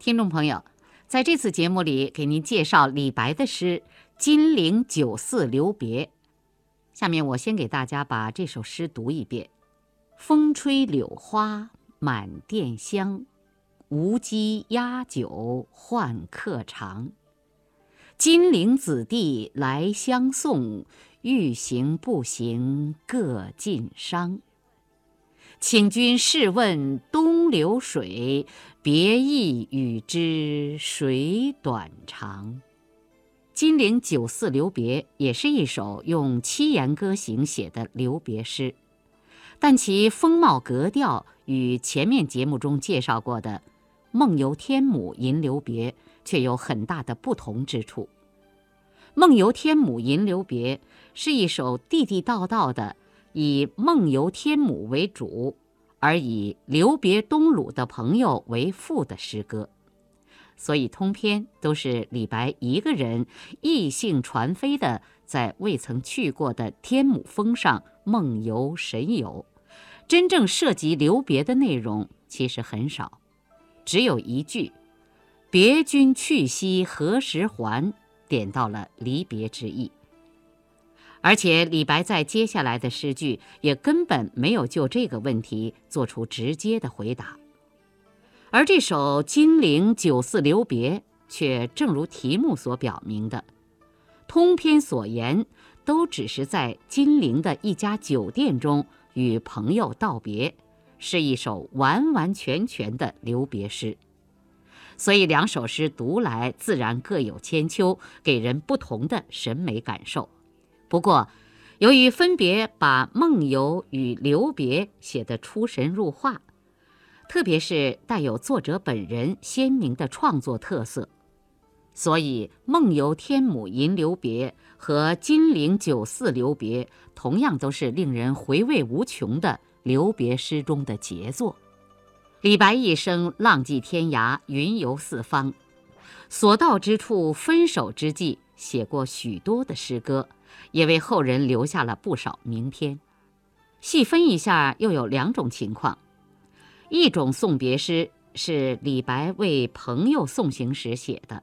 听众朋友，在这次节目里，给您介绍李白的诗《金陵酒肆留别》。下面我先给大家把这首诗读一遍：风吹柳花满店香，无鸡压酒换客尝。金陵子弟来相送，欲行不行各尽觞。请君试问东流水，别意与之谁短长？《金陵酒肆留别》也是一首用七言歌行写的留别诗，但其风貌格调与前面节目中介绍过的《梦游天姥吟留别》却有很大的不同之处。《梦游天姥吟留别》是一首地地道道的以梦游天姥为主，而以留别东鲁的朋友为副的诗歌。所以，通篇都是李白一个人意兴传飞的，在未曾去过的天姥峰上梦游神游。真正涉及留别的内容其实很少，只有一句：“别君去兮何时还”，点到了离别之意。而且，李白在接下来的诗句也根本没有就这个问题做出直接的回答。而这首《金陵酒肆留别》却正如题目所表明的，通篇所言都只是在金陵的一家酒店中与朋友道别，是一首完完全全的留别诗。所以两首诗读来自然各有千秋，给人不同的审美感受。不过，由于分别把梦游与留别写得出神入化。特别是带有作者本人鲜明的创作特色，所以《梦游天姥吟留别》和《金陵酒肆留别》同样都是令人回味无穷的留别诗中的杰作。李白一生浪迹天涯，云游四方，所到之处，分手之际，写过许多的诗歌，也为后人留下了不少名篇。细分一下，又有两种情况。一种送别诗是李白为朋友送行时写的，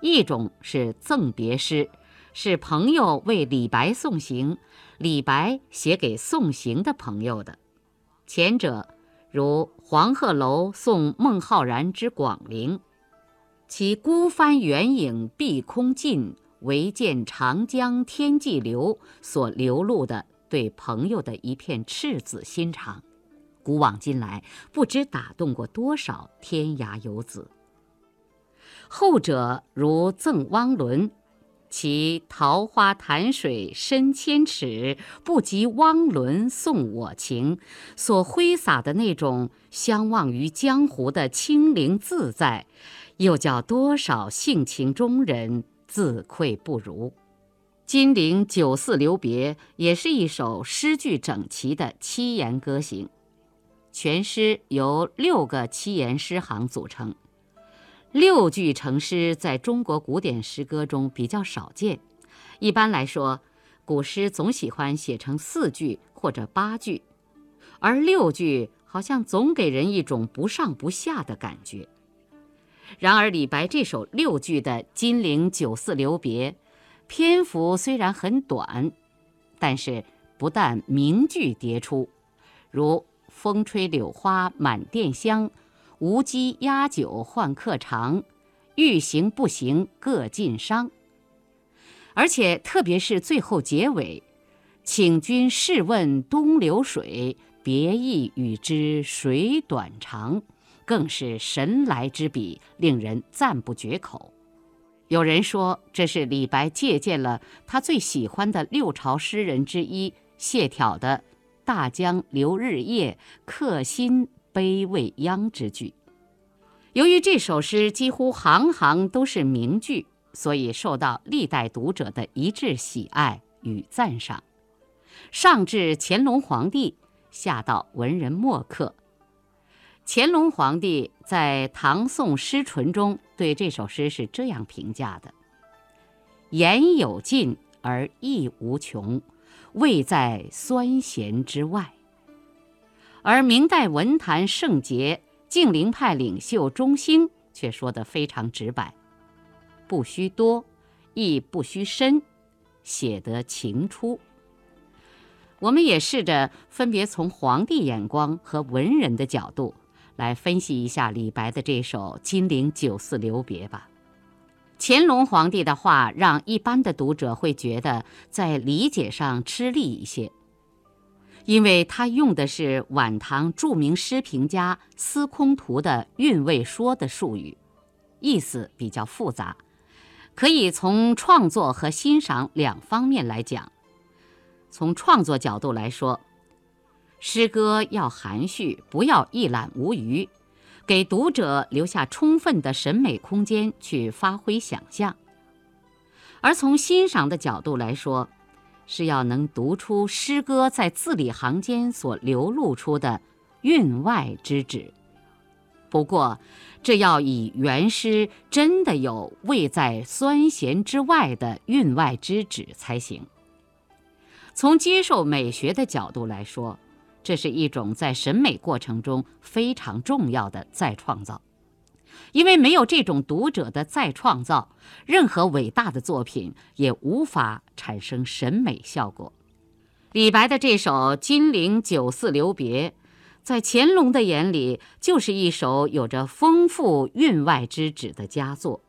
一种是赠别诗，是朋友为李白送行，李白写给送行的朋友的。前者如黄鹤楼送孟浩然之广陵，其孤帆远影碧空尽，唯见长江天际流所流露的对朋友的一片赤子心肠。古往今来，不知打动过多少天涯游子。后者如赠汪伦，其桃花潭水深千尺，不及汪伦送我情，所挥洒的那种相忘于江湖的清灵自在，又叫多少性情中人自愧不如。《金陵酒肆留别》也是一首诗句整齐的七言歌行。全诗由六个七言诗行组成，六句成诗在中国古典诗歌中比较少见。一般来说，古诗总喜欢写成四句或者八句，而六句好像总给人一种不上不下的感觉。然而，李白这首六句的《金陵酒肆留别》，篇幅虽然很短，但是不但名句迭出，如。风吹柳花满店香，无鸡压酒换客尝，欲行不行各尽觞。而且特别是最后结尾，请君试问东流水，别意与之谁短长，更是神来之笔，令人赞不绝口。有人说，这是李白借鉴了他最喜欢的六朝诗人之一谢朓的。大江流日夜，客心悲未央之句。由于这首诗几乎行行都是名句，所以受到历代读者的一致喜爱与赞赏。上至乾隆皇帝，下到文人墨客，乾隆皇帝在《唐宋诗纯》中对这首诗是这样评价的：“言有尽而意无穷。”味在酸咸之外，而明代文坛圣杰、净灵派领袖钟兴却说得非常直白，不需多，亦不需深，写得情出。我们也试着分别从皇帝眼光和文人的角度来分析一下李白的这首《金陵酒肆留别》吧。乾隆皇帝的话让一般的读者会觉得在理解上吃力一些，因为他用的是晚唐著名诗评家司空图的韵味说的术语，意思比较复杂，可以从创作和欣赏两方面来讲。从创作角度来说，诗歌要含蓄，不要一览无余，给读者留下充分的审美空间去发挥想象；而从欣赏的角度来说，是要能读出诗歌在字里行间所流露出的韵外之旨。不过，这要以原诗真的有味在酸咸之外的韵外之旨才行。从接受美学的角度来说，这是一种在审美过程中非常重要的再创造，因为没有这种读者的再创造，任何伟大的作品也无法产生审美效果。李白的这首《金陵酒肆留别》，在乾隆的眼里就是一首有着丰富韵外之旨的佳作，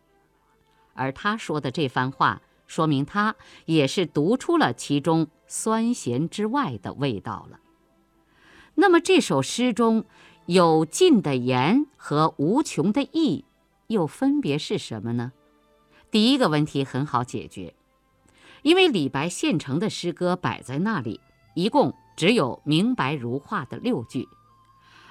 而他说的这番话。说明他也是读出了其中酸咸之外的味道了。那么这首诗中有尽的言和无穷的意，又分别是什么呢？第一个问题很好解决，因为李白现成的诗歌摆在那里，一共只有明白如画的六句，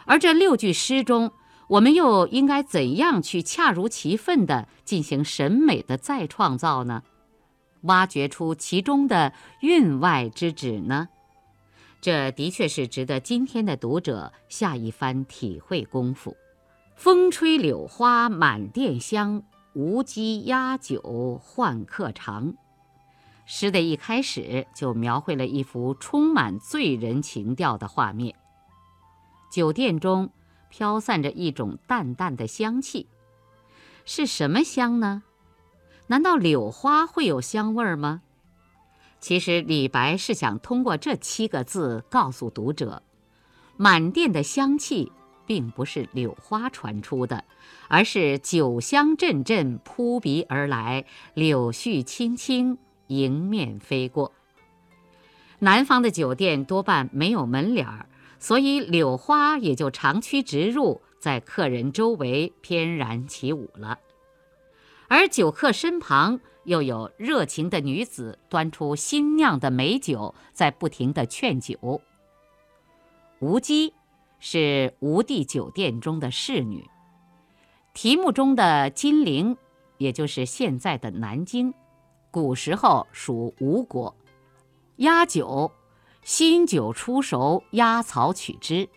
而这六句诗中，我们又应该怎样去恰如其分地进行审美的再创造呢？挖掘出其中的韵外之旨呢？这的确是值得今天的读者下一番体会功夫。风吹柳花满店香，无鸡压酒换客尝。诗的一开始就描绘了一幅充满醉人情调的画面。酒店中飘散着一种淡淡的香气，是什么香呢？难道柳花会有香味儿吗？其实李白是想通过这七个字告诉读者，满店的香气并不是柳花传出的，而是酒香阵阵扑鼻而来，柳絮轻轻迎面飞过。南方的酒店多半没有门脸儿，所以柳花也就长驱直入，在客人周围翩然起舞了。而酒客身旁又有热情的女子端出新酿的美酒，在不停地劝酒。吴姬是吴地酒店中的侍女。题目中的金陵，也就是现在的南京，古时候属吴国。压酒，新酒出熟，压槽取汁。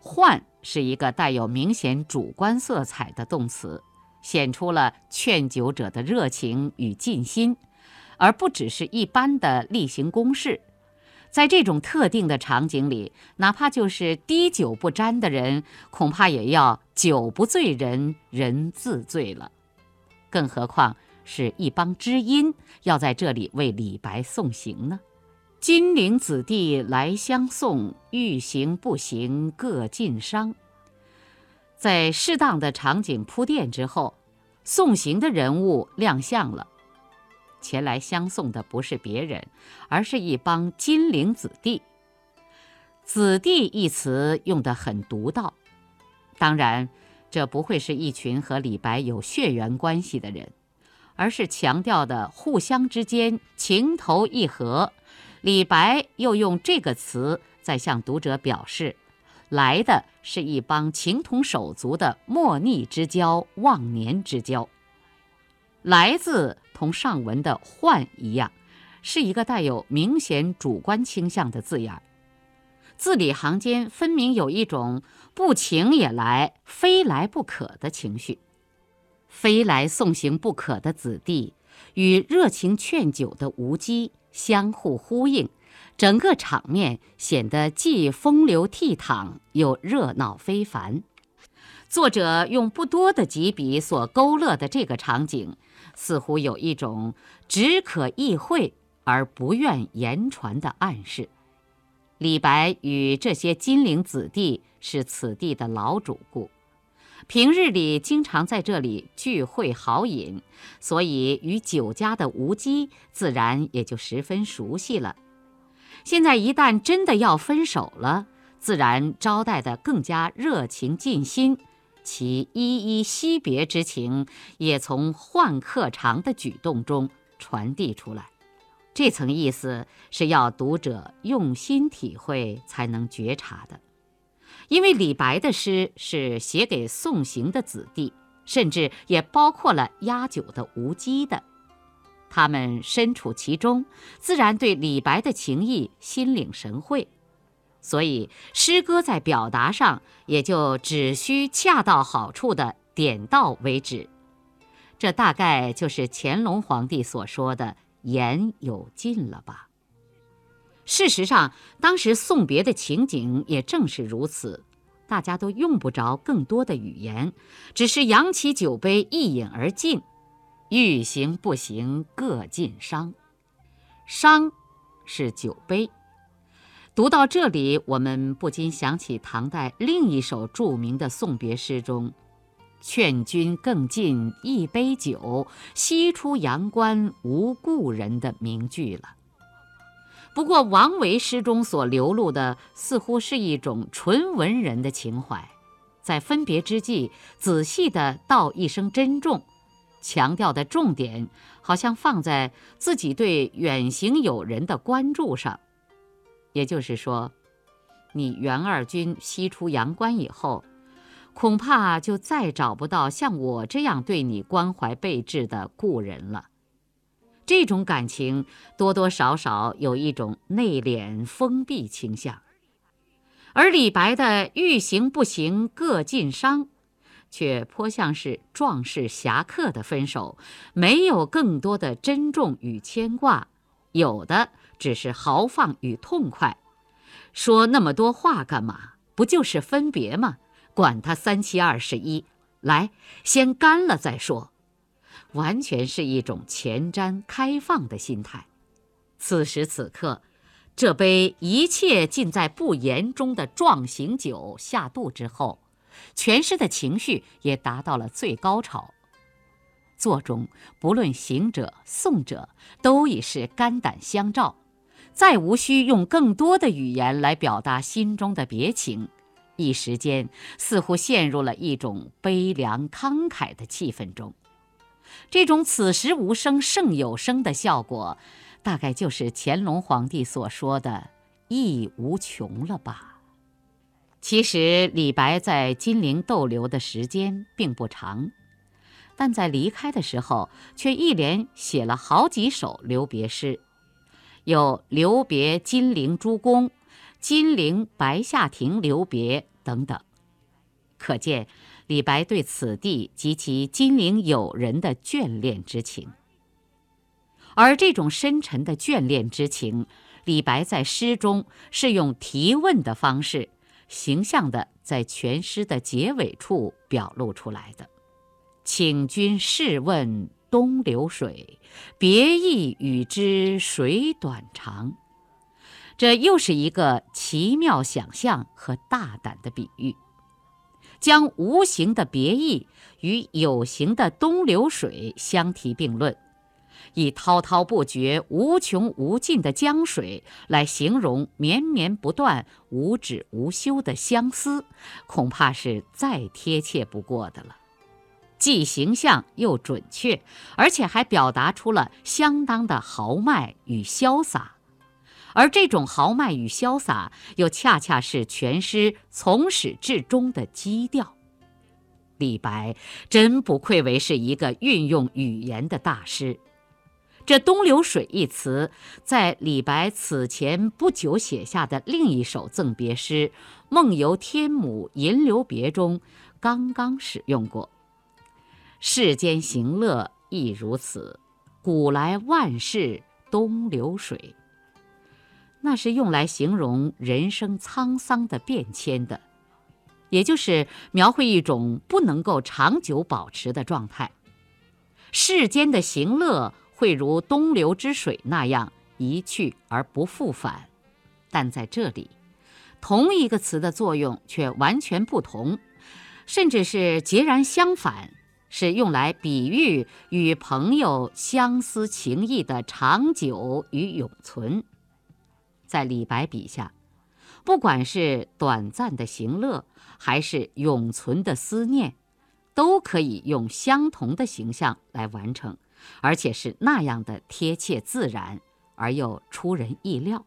换是一个带有明显主观色彩的动词。显出了劝酒者的热情与尽心，而不只是一般的例行公事。在这种特定的场景里，哪怕就是滴酒不沾的人，恐怕也要酒不醉人人自醉了。更何况是一帮知音要在这里为李白送行呢？金陵子弟来相送，欲行不行各尽觞。在适当的场景铺垫之后，送行的人物亮相了。前来相送的不是别人，而是一帮金陵子弟。子弟一词用得很独到，当然，这不会是一群和李白有血缘关系的人，而是强调的互相之间情投意合。李白又用这个词在向读者表示。来的是一帮情同手足的莫逆之交、忘年之交。来字同上文的换一样，是一个带有明显主观倾向的字眼儿，字里行间分明有一种不请也来、非来不可的情绪。非来送行不可的子弟，与热情劝酒的无机相互呼应。整个场面显得既风流倜傥又热闹非凡。作者用不多的几笔所勾勒的这个场景，似乎有一种只可意会而不愿言传的暗示。李白与这些金陵子弟是此地的老主顾，平日里经常在这里聚会好饮，所以与酒家的吴姬自然也就十分熟悉了。现在一旦真的要分手了，自然招待得更加热情尽心，其依依惜别之情也从换客场的举动中传递出来。这层意思是要读者用心体会才能觉察的，因为李白的诗是写给送行的子弟，甚至也包括了压酒的吴姬的。他们身处其中，自然对李白的情谊心领神会，所以诗歌在表达上也就只需恰到好处的点到为止。这大概就是乾隆皇帝所说的“言有尽”了吧？事实上，当时送别的情景也正是如此，大家都用不着更多的语言，只是扬起酒杯一饮而尽。欲行不行，各尽觞。觞是酒杯。读到这里，我们不禁想起唐代另一首著名的送别诗中“劝君更尽一杯酒，西出阳关无故人”的名句了。不过，王维诗中所流露的似乎是一种纯文人的情怀，在分别之际，仔细地道一声珍重。强调的重点好像放在自己对远行友人的关注上，也就是说，你袁二军西出阳关以后，恐怕就再找不到像我这样对你关怀备至的故人了。这种感情多多少少有一种内敛封闭倾向，而李白的“欲行不行，各尽觞”。却颇像是壮士侠客的分手，没有更多的珍重与牵挂，有的只是豪放与痛快。说那么多话干嘛？不就是分别吗？管他三七二十一，来，先干了再说。完全是一种前瞻开放的心态。此时此刻，这杯一切尽在不言中的壮行酒下肚之后。全诗的情绪也达到了最高潮，作中不论行者、送者，都已是肝胆相照，再无需用更多的语言来表达心中的别情，一时间似乎陷入了一种悲凉慷慨的气氛中。这种此时无声胜有声的效果，大概就是乾隆皇帝所说的“意无穷”了吧。其实李白在金陵逗留的时间并不长，但在离开的时候却一连写了好几首留别诗，有《留别金陵诸公》《金陵白下亭留别》等等，可见李白对此地及其金陵友人的眷恋之情。而这种深沉的眷恋之情，李白在诗中是用提问的方式。形象的在全诗的结尾处表露出来的，请君试问东流水，别意与之谁短长？这又是一个奇妙想象和大胆的比喻，将无形的别意与有形的东流水相提并论。以滔滔不绝、无穷无尽的江水来形容绵绵不断、无止无休的相思，恐怕是再贴切不过的了。既形象又准确，而且还表达出了相当的豪迈与潇洒，而这种豪迈与潇洒，又恰恰是全诗从始至终的基调。李白真不愧为是一个运用语言的大师。这“东流水”一词，在李白此前不久写下的另一首赠别诗《梦游天姥吟留别》中，刚刚使用过。世间行乐亦如此，古来万事东流水。那是用来形容人生沧桑的变迁的。也就是描绘一种不能够长久保持的状态。世间的行乐会如东流之水那样一去而不复返，但在这里，同一个词的作用却完全不同，甚至是截然相反，是用来比喻与朋友相思情谊的长久与永存。在李白笔下，不管是短暂的行乐，还是永存的思念。都可以用相同的形象来完成，而且是那样的贴切自然而又出人意料。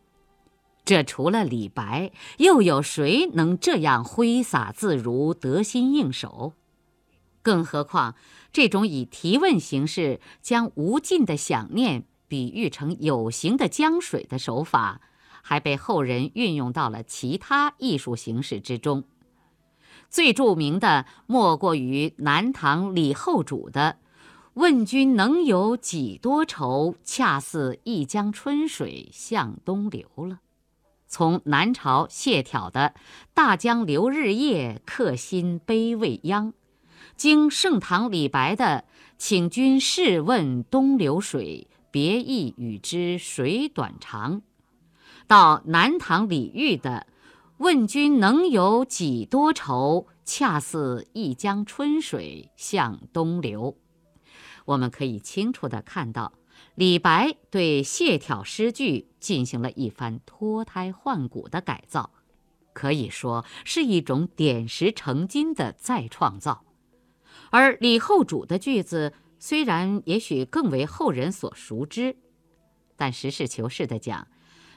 这除了李白，又有谁能这样挥洒自如、得心应手？更何况，这种以提问形式将无尽的想念比喻成有形的江水的手法，还被后人运用到了其他艺术形式之中。最著名的莫过于南唐李后主的“问君能有几多愁？恰似一江春水向东流”了。从南朝谢朓的“大江流日夜，客心悲未央”，经盛唐李白的“请君试问东流水，别意与之水短长”，到南唐李煜的。问君能有几多愁？恰似一江春水向东流。我们可以清楚地看到，李白对谢朓诗句进行了一番脱胎换骨的改造，可以说是一种点石成金的再创造。而李后主的句子虽然也许更为后人所熟知，但实事求是地讲，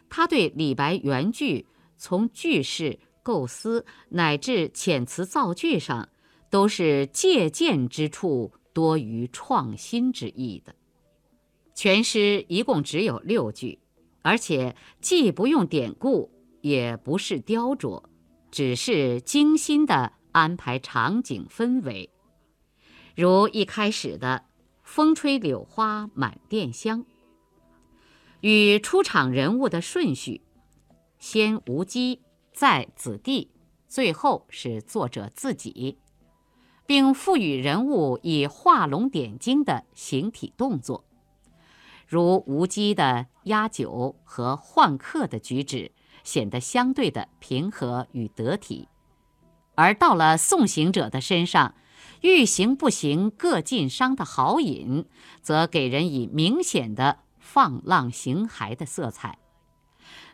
他对李白原句。从句式构思乃至遣词造句上，都是借鉴之处多于创新之意的。全诗一共只有六句，而且既不用典故，也不是雕琢，只是精心的安排场景氛围。如一开始的“风吹柳花满店香”，与出场人物的顺序。先无机，再子弟，最后是作者自己，并赋予人物以画龙点睛的形体动作，如无机的压酒和换客的举止，显得相对的平和与得体；而到了送行者的身上，欲行不行各尽觞的豪饮，则给人以明显的放浪形骸的色彩。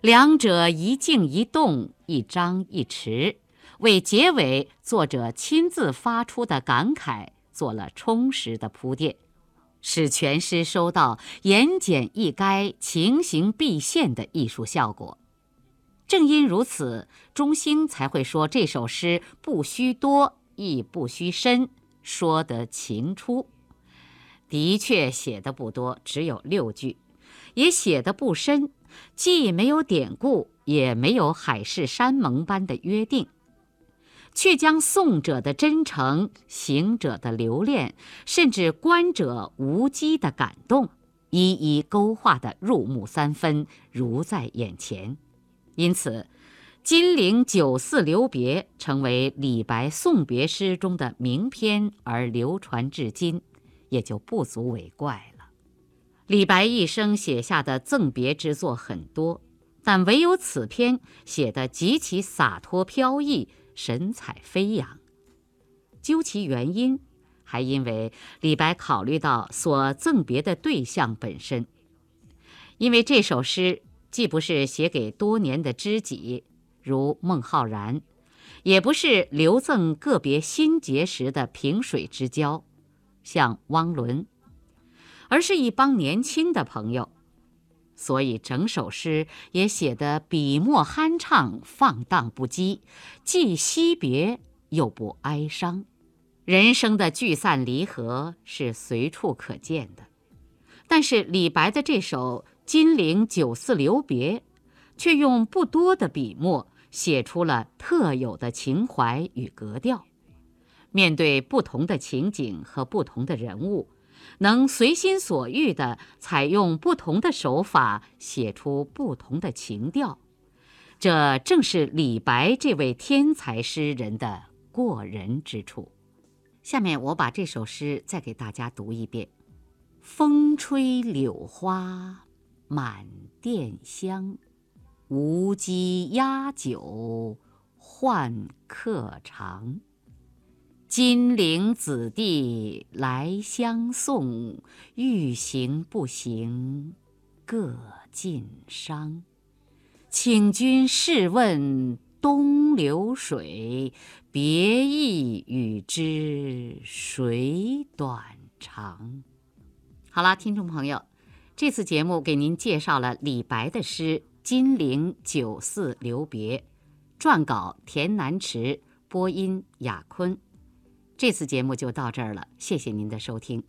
两者一静一动，一张一弛，为结尾作者亲自发出的感慨做了充实的铺垫，使全诗收到言简意赅、情形毕现的艺术效果。正因如此，中兴才会说这首诗不需多，亦不需深，说得情出。的确写的不多，只有六句，也写的不深。既没有典故，也没有海誓山盟般的约定，却将送者的真诚、行者的留恋，甚至观者无机的感动，一一勾画得入木三分，如在眼前。因此，《金陵酒肆留别》成为李白送别诗中的名篇，而流传至今，也就不足为怪了。李白一生写下的赠别之作很多，但唯有此篇写得极其洒脱飘逸，神采飞扬。究其原因，还因为李白考虑到所赠别的对象本身。因为这首诗既不是写给多年的知己，如孟浩然，也不是留赠个别新结识的萍水之交，像汪伦。而是一帮年轻的朋友，所以整首诗也写得笔墨酣畅、放荡不羁，既惜别又不哀伤。人生的聚散离合是随处可见的，但是李白的这首《金陵酒肆留别》，却用不多的笔墨写出了特有的情怀与格调。面对不同的情景和不同的人物。能随心所欲地采用不同的手法写出不同的情调，这正是李白这位天才诗人的过人之处。下面我把这首诗再给大家读一遍：风吹柳花满店香，无鸡压酒换客尝。金陵子弟来相送，欲行不行，各尽觞。请君试问东流水，别意与之谁短长？好了，听众朋友，这次节目给您介绍了李白的诗《金陵酒肆留别》，撰稿田南池，播音雅坤。这次节目就到这儿了，谢谢您的收听。